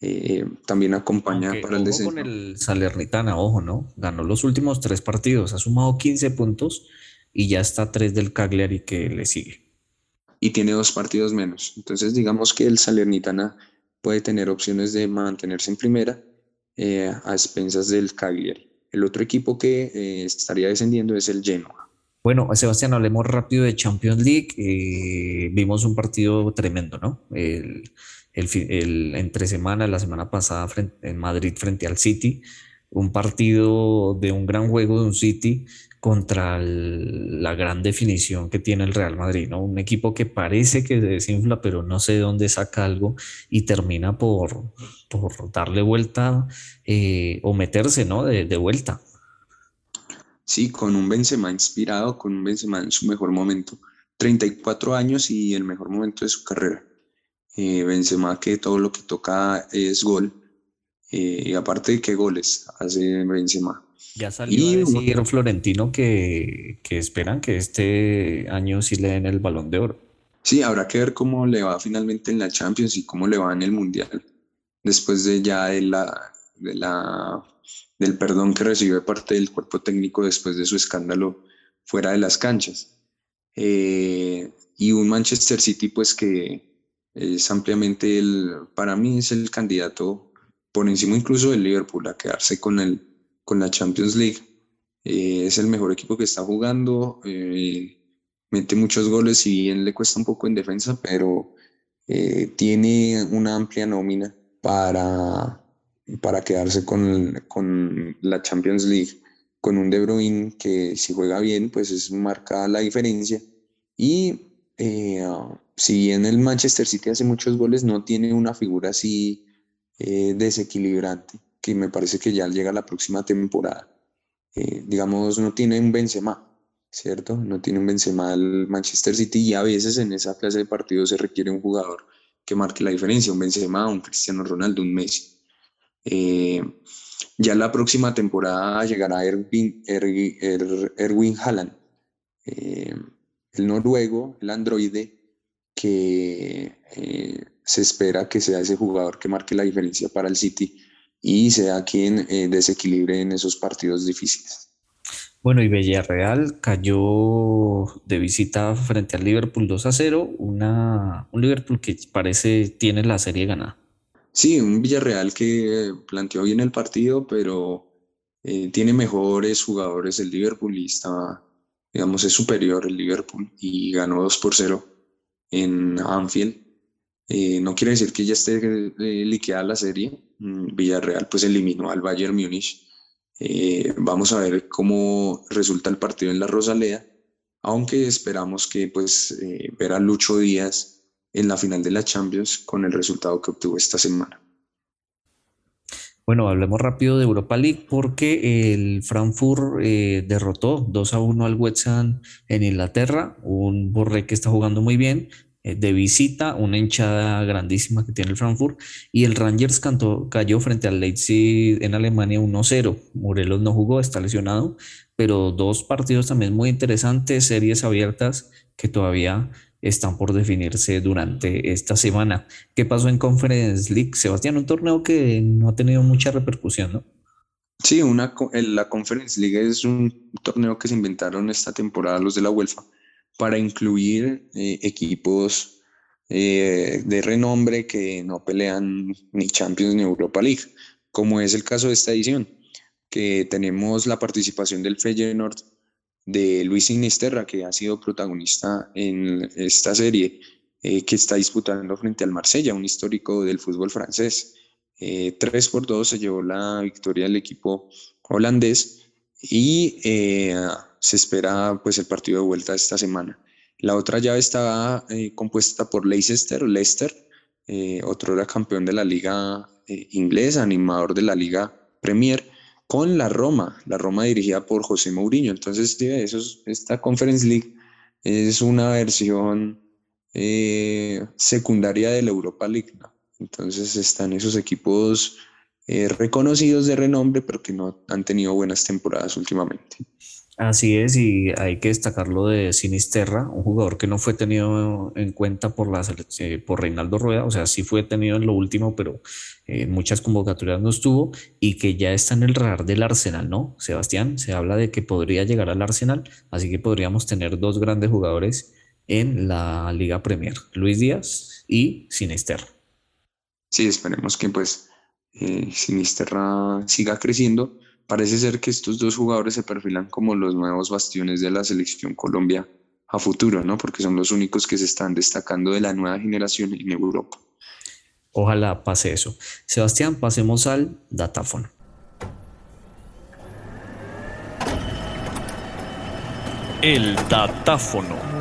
Eh, también acompaña para el descenso. con el Salernitana, ojo, ¿no? Ganó los últimos tres partidos, ha sumado 15 puntos y ya está tres del Cagliari que le sigue. Y tiene dos partidos menos. Entonces, digamos que el Salernitana puede tener opciones de mantenerse en primera eh, a expensas del Cagliari. El otro equipo que eh, estaría descendiendo es el Genoa. Bueno, Sebastián, hablemos rápido de Champions League. Eh, vimos un partido tremendo, ¿no? El, el, entre semana, la semana pasada en Madrid frente al City. Un partido de un gran juego de un City contra la gran definición que tiene el Real Madrid, ¿no? Un equipo que parece que se desinfla, pero no sé de dónde saca algo y termina por, por darle vuelta eh, o meterse, ¿no? De, vuelta. Sí, con un Benzema inspirado, con un Benzema en su mejor momento. 34 años y el mejor momento de su carrera. Eh, Benzema que todo lo que toca es gol. Eh, y aparte de qué goles hace Benzema ya salió y, a decir Florentino que, que, esperan que este año sí le den el balón de oro. Sí, habrá que ver cómo le va finalmente en la Champions y cómo le va en el Mundial. Después de ya de la, de la del perdón que recibió de parte del cuerpo técnico después de su escándalo fuera de las canchas. Eh, y un Manchester City pues que es ampliamente el, para mí es el candidato por encima incluso del Liverpool a quedarse con, el, con la Champions League. Eh, es el mejor equipo que está jugando, eh, mete muchos goles y bien le cuesta un poco en defensa, pero tiene una amplia nómina para, para quedarse con, con la Champions League con un De Bruyne que si juega bien, pues es marca la diferencia. Y eh, si bien el Manchester City hace muchos goles, no tiene una figura así eh, desequilibrante, que me parece que ya llega la próxima temporada. Eh, digamos, no tiene un Benzema, ¿cierto? No tiene un Benzema el Manchester City y a veces en esa clase de partidos se requiere un jugador que marque la diferencia, un Benzema, un Cristiano Ronaldo, un Messi. Ya la próxima temporada llegará Erwin, Erwin Haaland, eh, el noruego, el androide, que eh, se espera que sea ese jugador que marque la diferencia para el City y sea quien eh, desequilibre en esos partidos difíciles. Bueno, y Villarreal cayó de visita frente al Liverpool 2 a 0, una, un Liverpool que parece tiene la serie ganada. Sí, un Villarreal que planteó bien el partido, pero eh, tiene mejores jugadores el Liverpool y está, digamos, es superior el Liverpool y ganó 2 por 0 en Anfield. Eh, no quiere decir que ya esté eh, liquidada la serie. Mm, Villarreal pues eliminó al Bayern Múnich. vamos a ver cómo resulta el partido en la Rosaleda, aunque esperamos que pues ver a Lucho Díaz en la final de la Champions con el resultado que obtuvo esta semana. Bueno, hablemos rápido de Europa League porque el Frankfurt eh, derrotó 2 a 1 al West Ham en Inglaterra, un Borré que está jugando muy bien, eh, de visita, una hinchada grandísima que tiene el Frankfurt, y el Rangers cayó frente al Leipzig en Alemania 1-0. Morelos no jugó, está lesionado, pero dos partidos también muy interesantes, series abiertas que todavía están por definirse durante esta semana. ¿Qué pasó en Conference League? Sebastián, un torneo que no ha tenido mucha repercusión, ¿no? Sí, una, la Conference League es un torneo que se inventaron esta temporada los de la UEFA para incluir eh, equipos eh, de renombre que no pelean ni Champions ni Europa League, como es el caso de esta edición, que tenemos la participación del Feyenoord de Luis Sinisterra, que ha sido protagonista en esta serie eh, que está disputando frente al Marsella, un histórico del fútbol francés. Eh, 3 por 2 se llevó la victoria del equipo holandés y eh, se espera pues el partido de vuelta esta semana. La otra llave estaba eh, compuesta por Leicester, Leicester, otro era campeón de la liga inglesa, animador de la liga Premier, con la Roma, la Roma dirigida por José Mourinho. Entonces, eso esta Conference League es una versión eh, secundaria de la Europa League. Entonces están esos equipos eh, reconocidos de renombre, pero que no han tenido buenas temporadas últimamente. Así es, y hay que destacarlo de Sinisterra, un jugador que no fue tenido en cuenta por, la, eh, por Reinaldo Rueda, o sea, sí fue tenido en lo último, pero en muchas convocatorias no estuvo, y que ya está en el radar del Arsenal, ¿no? Sebastián, se habla de que podría llegar al Arsenal, así que podríamos tener dos grandes jugadores en la Liga Premier, Luis Díaz y Sinisterra. Sí, esperemos que pues eh, Sinisterra siga creciendo Parece ser que estos dos jugadores se perfilan como los nuevos bastiones de la selección Colombia a futuro, ¿no? Porque son los únicos que se están destacando de la nueva generación en Europa. Ojalá pase eso. Sebastián, pasemos al datáfono. El datáfono.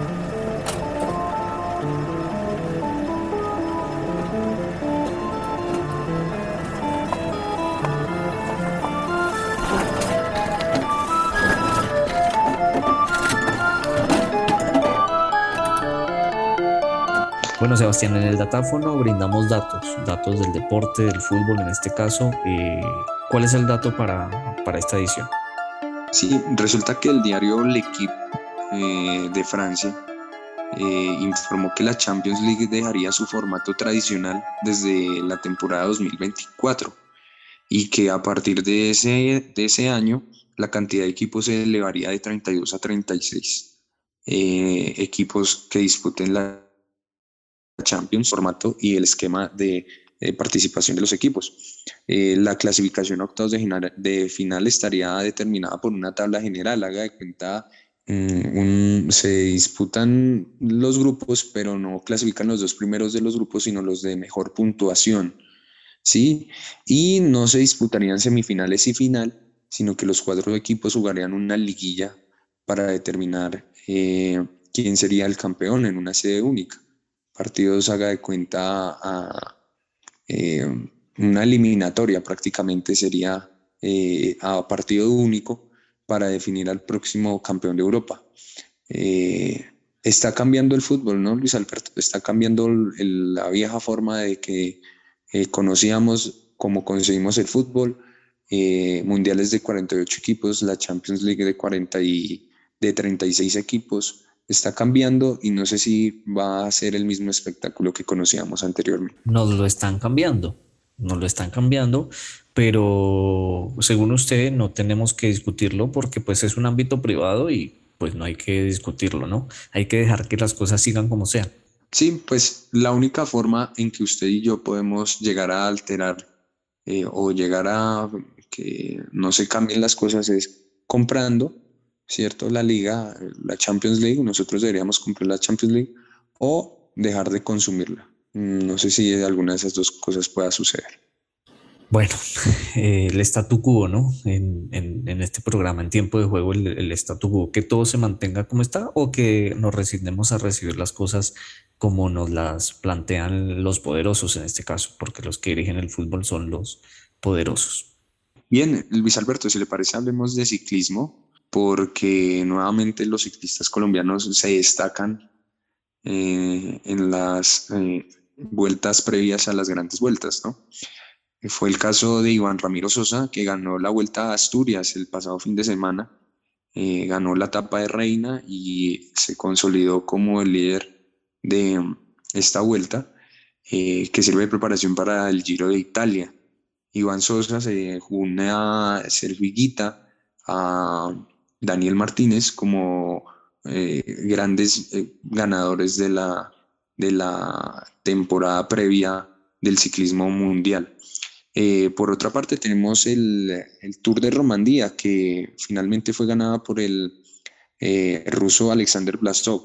Sebastián, en el datáfono brindamos datos, datos del deporte, del fútbol en este caso. Eh, ¿Cuál es el dato para, para, esta edición? Sí, resulta que el diario L'Equipe eh, de Francia eh, informó que la Champions League dejaría su formato tradicional desde la temporada 2024. y que a partir de ese, de ese año la cantidad de equipos se elevaría de 32 a 36 eh, equipos que disputen la Champions, formato y el esquema de, participación de los equipos. Eh, la clasificación a octavos de, de, final estaría determinada por una tabla general, haga de cuenta, mm, se disputan los grupos, pero no clasifican los dos primeros de los grupos, sino los de mejor puntuación. ¿sí? Y no se disputarían semifinales y final, sino que los cuatro equipos jugarían una liguilla para determinar eh, quién sería el campeón en una sede única. Partidos haga de cuenta a eh, una eliminatoria prácticamente sería eh, a partido único para definir al próximo campeón de Europa. está cambiando el fútbol, ¿no, Luis Alberto? Está cambiando la vieja forma de que conocíamos cómo conseguimos el fútbol, mundiales de 48 equipos, la Champions League de 40 y de 36 equipos está cambiando y no sé si va a ser el mismo espectáculo que conocíamos anteriormente. Nos lo están cambiando, nos lo están cambiando, pero según usted no tenemos que discutirlo porque pues es un ámbito privado y pues no hay que discutirlo, ¿no? Hay que dejar que las cosas sigan como sean. Sí, pues la única forma en que usted y yo podemos llegar a alterar eh, o llegar a que no se cambien las cosas es comprando ¿cierto? La liga, la Champions League, nosotros deberíamos comprar la Champions League o dejar de consumirla. Mm, no sé si alguna de esas dos cosas pueda suceder. Bueno, [LAUGHS] el statu quo, ¿no? En, este programa, en tiempo de juego, el, el statu quo, que todo se mantenga como está o que nos resignemos a recibir las cosas como nos las plantean los poderosos en este caso, porque los que dirigen el fútbol son los poderosos. Bien, Luis Alberto, si le parece, hablemos de ciclismo porque nuevamente los ciclistas colombianos se destacan eh, en las eh, vueltas previas a las grandes vueltas, ¿no? Fue el caso de Iván Ramiro Sosa, que ganó la Vuelta a Asturias el pasado fin de semana, eh, ganó la etapa de reina y se consolidó como el líder de esta vuelta, que sirve de preparación para el Giro de Italia. Iván Sosa se une a Sergio a Daniel Martínez como eh, grandes eh, ganadores de la, de la temporada previa del ciclismo mundial. Eh, por otra parte, tenemos el, Tour de Romandía, que finalmente fue ganada por el ruso Alexander Blastov.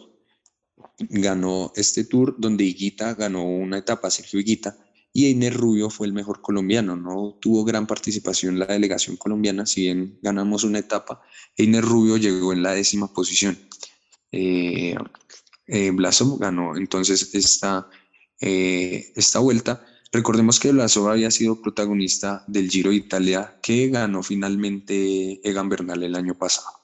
Ganó este tour donde Higuita ganó una etapa, Sergio Higuita, y Einer Rubio fue el mejor colombiano. No tuvo gran participación la delegación colombiana, si bien ganamos una etapa, Einer Rubio llegó en la décima posición. Eh, eh Blasov ganó entonces esta, eh, esta vuelta. Recordemos que Blasov había sido protagonista del Giro de Italia que ganó finalmente Egan Bernal el año pasado.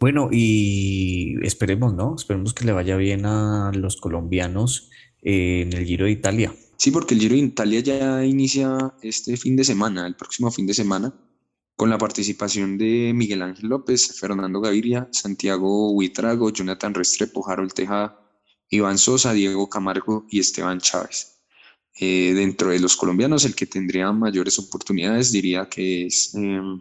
Bueno, y esperemos, ¿no? Esperemos que le vaya bien a los colombianos en el Giro de Italia. Sí, porque el Giro de Italia ya inicia este fin de semana, el próximo fin de semana, con la participación de Miguel Ángel López, Fernando Gaviria, Santiago Huitrago, Jonathan Restrepo, Harold Tejada, Iván Sosa, Diego Camargo y Esteban Chávez. Eh, dentro de los colombianos, el que tendría mayores oportunidades diría que es em,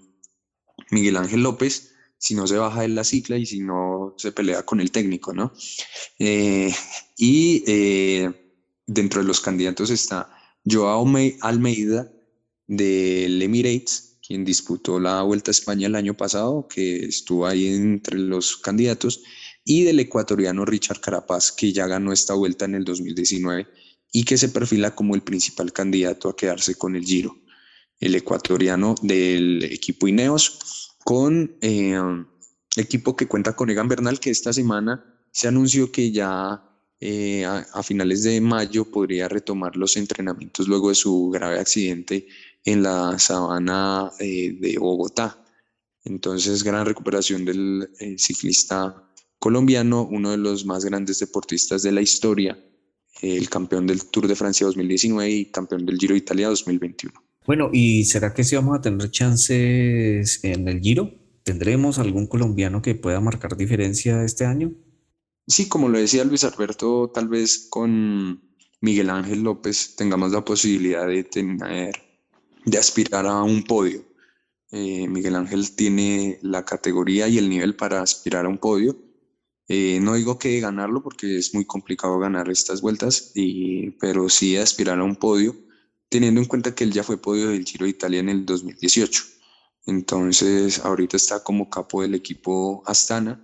Miguel Ángel López, si no se baja de la cicla y si no se pelea con el técnico, ¿no? Eh, y eh, dentro de los candidatos está Joao Almeida del Emirates, quien disputó la Vuelta a España el año pasado, que estuvo ahí entre los candidatos, y del ecuatoriano Richard Carapaz, que ya ganó esta vuelta en el 2019 y que se perfila como el principal candidato a quedarse con el Giro. El ecuatoriano del equipo Ineos, con eh, equipo que cuenta con Egan Bernal, que esta semana se anunció que ya eh, a, finales de mayo podría retomar los entrenamientos luego de su grave accidente en la sabana eh, de Bogotá. Entonces, gran recuperación del ciclista colombiano, uno de los más grandes deportistas de la historia, el campeón del Tour de Francia 2019 y campeón del Giro de Italia 2021. Bueno, ¿y será que sí vamos a tener chances en el Giro? ¿Tendremos algún colombiano que pueda marcar diferencia este año? Sí, como lo decía Luis Alberto, tal vez con Miguel Ángel López tengamos la posibilidad de tener de aspirar a un podio. Eh, Miguel Ángel tiene la categoría y el nivel para aspirar a un podio. Eh, no digo que ganarlo porque es muy complicado ganar estas vueltas, pero sí aspirar a un podio, teniendo en cuenta que él ya fue podio del Giro de Italia en el 2018. Entonces, ahorita está como capo del equipo Astana.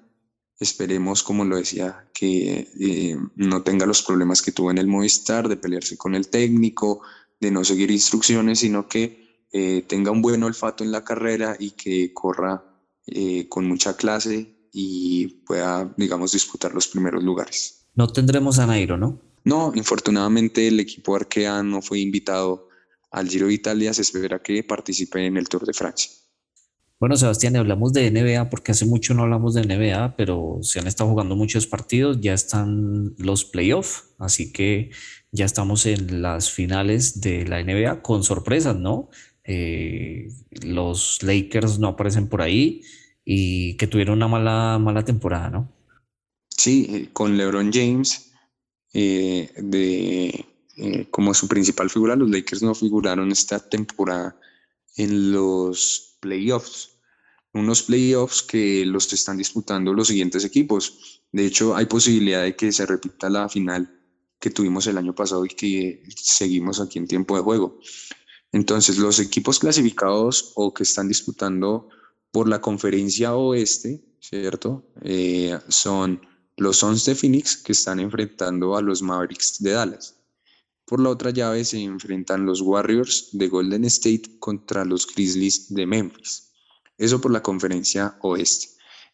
Esperemos, como lo decía, que eh, no tenga los problemas que tuvo en el Movistar, de pelearse con el técnico, de no seguir instrucciones, sino que eh, tenga un buen olfato en la carrera y que corra eh, con mucha clase y pueda, digamos, disputar los primeros lugares. No tendremos a Nairo, ¿no? No, infortunadamente el equipo Arkea no fue invitado al Giro de Italia, se espera que participe en el Tour de Francia. Bueno, Sebastián, hablamos de NBA porque hace mucho no hablamos de NBA, pero se han estado jugando muchos partidos, ya están los playoffs, así que ya estamos en las finales de la NBA con sorpresas, ¿no? Eh, los Lakers no aparecen por ahí y que tuvieron una mala, mala temporada, ¿no? Sí, eh, con LeBron James eh, de, como su principal figura, los Lakers no figuraron esta temporada en los playoffs. Unos playoffs que los están disputando los siguientes equipos. De hecho, hay posibilidad de que se repita la final que tuvimos el año pasado y que seguimos aquí en tiempo de juego. Entonces, los equipos clasificados o que están disputando por la conferencia oeste, ¿cierto? Eh, son los Suns de Phoenix que están enfrentando a los Mavericks de Dallas. Por la otra llave se enfrentan los Warriors de Golden State contra los Grizzlies de Memphis. Eso por la conferencia oeste.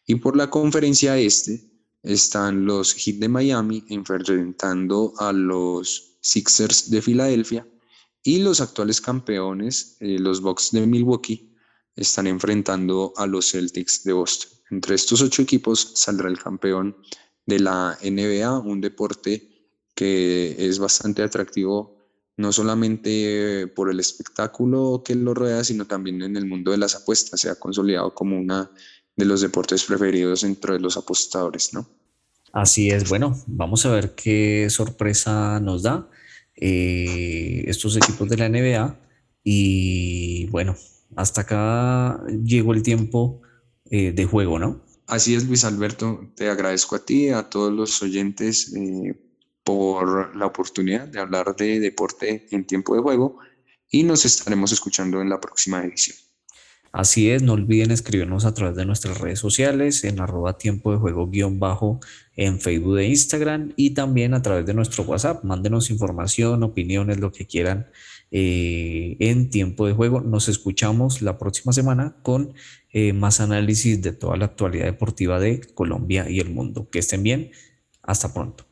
Y por la conferencia este están los Heat de Miami enfrentando a los Sixers de Filadelfia y los actuales campeones, eh, los Bucks de Milwaukee, están enfrentando a los Celtics de Boston. Entre estos ocho equipos saldrá el campeón de la NBA, un deporte que es bastante atractivo no solamente por el espectáculo que lo rodea, sino también en el mundo de las apuestas. Se ha consolidado como una de los deportes preferidos entre los apostadores, ¿no? Así es, bueno, vamos a ver qué sorpresa nos da eh, estos equipos de la NBA. Y bueno, hasta acá llegó el tiempo eh, de juego, ¿no? Así es, Luis Alberto, te agradezco a ti, a todos los oyentes eh, por la oportunidad de hablar de deporte en tiempo de juego y nos estaremos escuchando en la próxima edición. Así es, no olviden escribirnos a través de nuestras redes sociales en arroba tiempo de juego guion bajo en Facebook e Instagram y también a través de nuestro WhatsApp. Mándenos información, opiniones, lo que quieran eh, en tiempo de juego. Nos escuchamos la próxima semana con eh, más análisis de toda la actualidad deportiva de Colombia y el mundo. Que estén bien. Hasta pronto.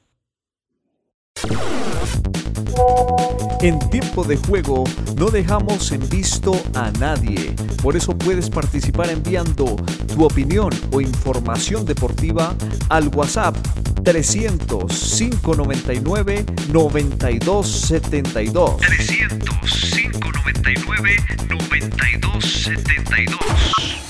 En tiempo de juego no dejamos en visto a nadie. Por eso puedes participar enviando tu opinión o información deportiva al WhatsApp 300 599 9272. 300 599 9272.